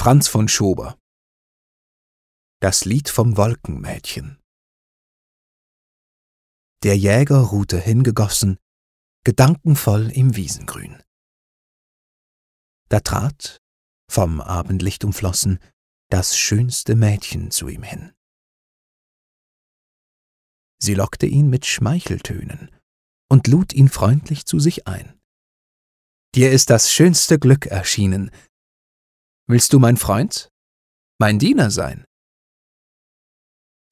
Franz von Schober Das Lied vom Wolkenmädchen Der Jäger ruhte hingegossen, gedankenvoll im Wiesengrün. Da trat, vom Abendlicht umflossen, das schönste Mädchen zu ihm hin. Sie lockte ihn mit Schmeicheltönen und lud ihn freundlich zu sich ein. Dir ist das schönste Glück erschienen. Willst du mein Freund, mein Diener sein?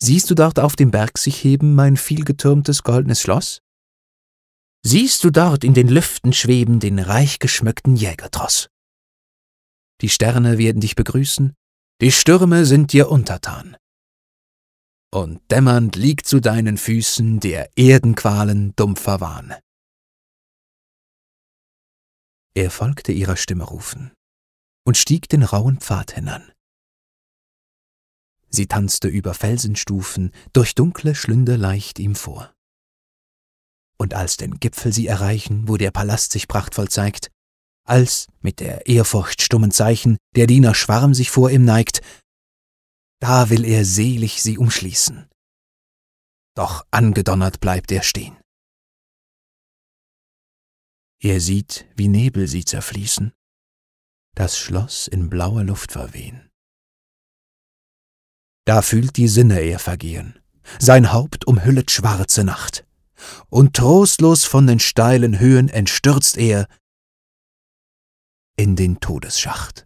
Siehst du dort auf dem Berg sich heben mein vielgetürmtes goldenes Schloss? Siehst du dort in den Lüften schweben den reich geschmückten Jägertross? Die Sterne werden dich begrüßen, die Stürme sind dir untertan. Und dämmernd liegt zu deinen Füßen der Erdenqualen dumpfer Wahn. Er folgte ihrer Stimme rufen und stieg den rauen Pfad hinan. Sie tanzte über Felsenstufen, durch dunkle Schlünde leicht ihm vor. Und als den Gipfel sie erreichen, wo der Palast sich prachtvoll zeigt, als mit der Ehrfurcht stummen Zeichen der Diener Schwarm sich vor ihm neigt, da will er selig sie umschließen. Doch angedonnert bleibt er stehen. Er sieht, wie Nebel sie zerfließen, das Schloss in blauer Luft verwehen. Da fühlt die Sinne er vergehen, sein Haupt umhüllet schwarze Nacht, und trostlos von den steilen Höhen entstürzt er in den Todesschacht.